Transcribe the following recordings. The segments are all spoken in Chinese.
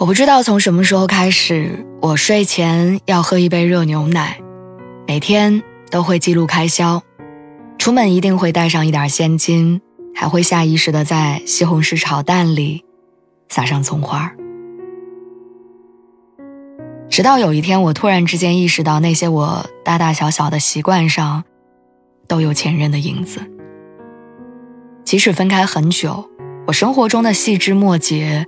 我不知道从什么时候开始，我睡前要喝一杯热牛奶，每天都会记录开销，出门一定会带上一点现金，还会下意识的在西红柿炒蛋里撒上葱花。直到有一天，我突然之间意识到，那些我大大小小的习惯上，都有前任的影子。即使分开很久，我生活中的细枝末节。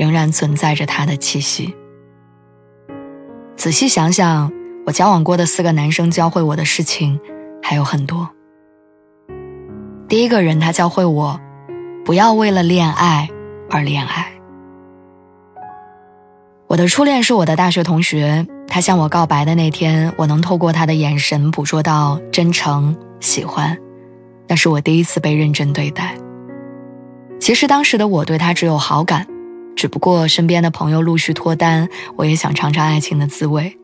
仍然存在着他的气息。仔细想想，我交往过的四个男生教会我的事情还有很多。第一个人，他教会我，不要为了恋爱而恋爱。我的初恋是我的大学同学，他向我告白的那天，我能透过他的眼神捕捉到真诚、喜欢，那是我第一次被认真对待。其实当时的我对他只有好感。只不过身边的朋友陆续脱单，我也想尝尝爱情的滋味，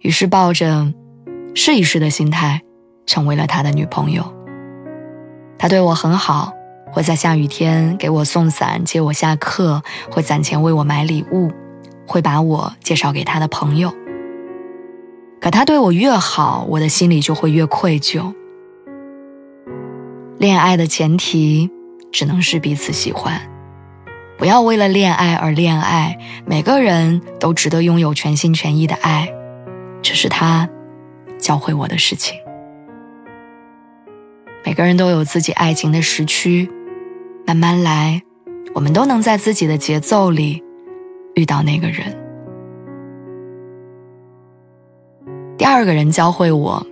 于是抱着试一试的心态，成为了他的女朋友。他对我很好，会在下雨天给我送伞、接我下课，会攒钱为我买礼物，会把我介绍给他的朋友。可他对我越好，我的心里就会越愧疚。恋爱的前提只能是彼此喜欢。不要为了恋爱而恋爱，每个人都值得拥有全心全意的爱，这是他教会我的事情。每个人都有自己爱情的时区，慢慢来，我们都能在自己的节奏里遇到那个人。第二个人教会我，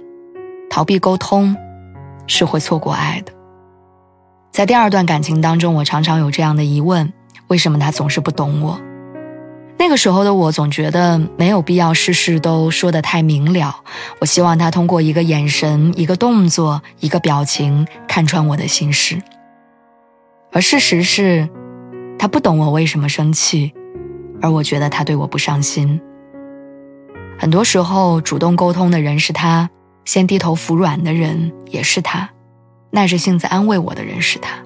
逃避沟通是会错过爱的。在第二段感情当中，我常常有这样的疑问。为什么他总是不懂我？那个时候的我总觉得没有必要事事都说得太明了。我希望他通过一个眼神、一个动作、一个表情看穿我的心事。而事实是，他不懂我为什么生气，而我觉得他对我不上心。很多时候，主动沟通的人是他，先低头服软的人也是他，耐着性子安慰我的人是他。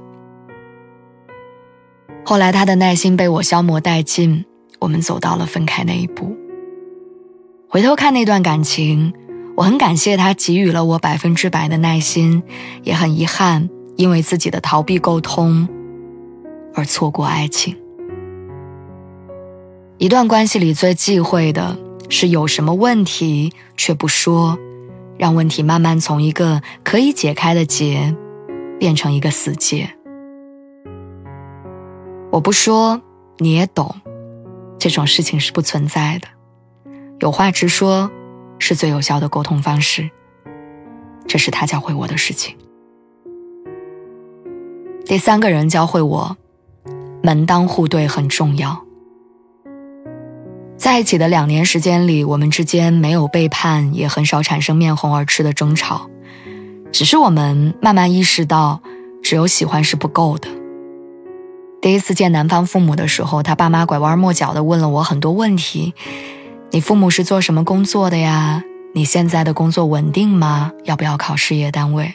后来，他的耐心被我消磨殆尽，我们走到了分开那一步。回头看那段感情，我很感谢他给予了我百分之百的耐心，也很遗憾因为自己的逃避沟通而错过爱情。一段关系里最忌讳的是有什么问题却不说，让问题慢慢从一个可以解开的结，变成一个死结。我不说，你也懂，这种事情是不存在的。有话直说，是最有效的沟通方式。这是他教会我的事情。第三个人教会我，门当户对很重要。在一起的两年时间里，我们之间没有背叛，也很少产生面红耳赤的争吵，只是我们慢慢意识到，只有喜欢是不够的。第一次见男方父母的时候，他爸妈拐弯抹角的问了我很多问题：“你父母是做什么工作的呀？你现在的工作稳定吗？要不要考事业单位？”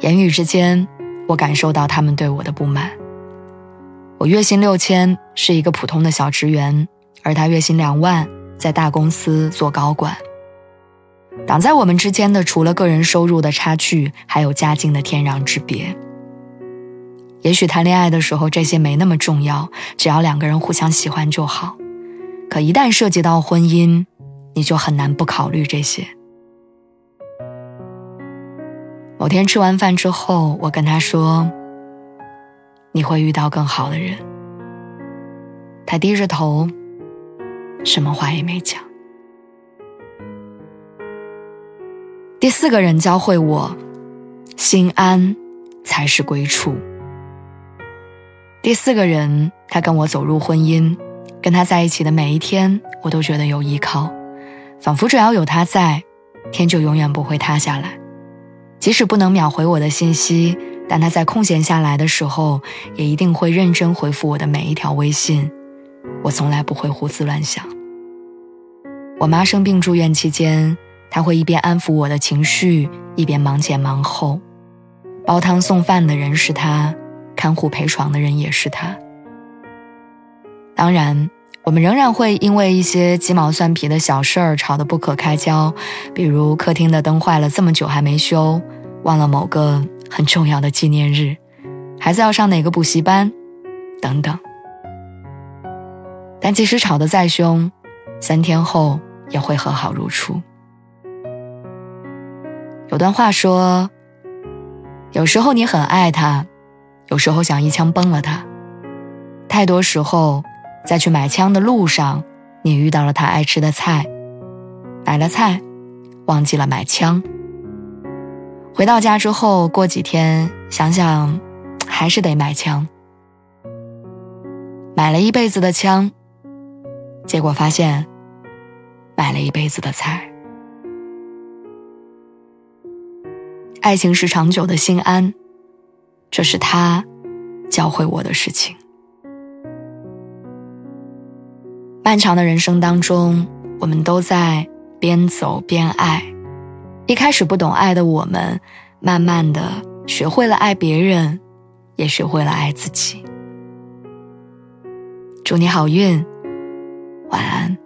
言语之间，我感受到他们对我的不满。我月薪六千，是一个普通的小职员，而他月薪两万，在大公司做高管。挡在我们之间的，除了个人收入的差距，还有家境的天壤之别。也许谈恋爱的时候这些没那么重要，只要两个人互相喜欢就好。可一旦涉及到婚姻，你就很难不考虑这些。某天吃完饭之后，我跟他说：“你会遇到更好的人。”他低着头，什么话也没讲。第四个人教会我，心安。才是归处。第四个人，他跟我走入婚姻，跟他在一起的每一天，我都觉得有依靠，仿佛只要有他在，天就永远不会塌下来。即使不能秒回我的信息，但他在空闲下来的时候，也一定会认真回复我的每一条微信。我从来不会胡思乱想。我妈生病住院期间，他会一边安抚我的情绪，一边忙前忙后，煲汤送饭的人是他。看护陪床的人也是他。当然，我们仍然会因为一些鸡毛蒜皮的小事儿吵得不可开交，比如客厅的灯坏了这么久还没修，忘了某个很重要的纪念日，孩子要上哪个补习班，等等。但即使吵得再凶，三天后也会和好如初。有段话说：“有时候你很爱他。”有时候想一枪崩了他，太多时候，在去买枪的路上，你遇到了他爱吃的菜，买了菜，忘记了买枪。回到家之后，过几天想想，还是得买枪。买了一辈子的枪，结果发现，买了一辈子的菜。爱情是长久的心安。这是他教会我的事情。漫长的人生当中，我们都在边走边爱。一开始不懂爱的我们，慢慢的学会了爱别人，也学会了爱自己。祝你好运，晚安。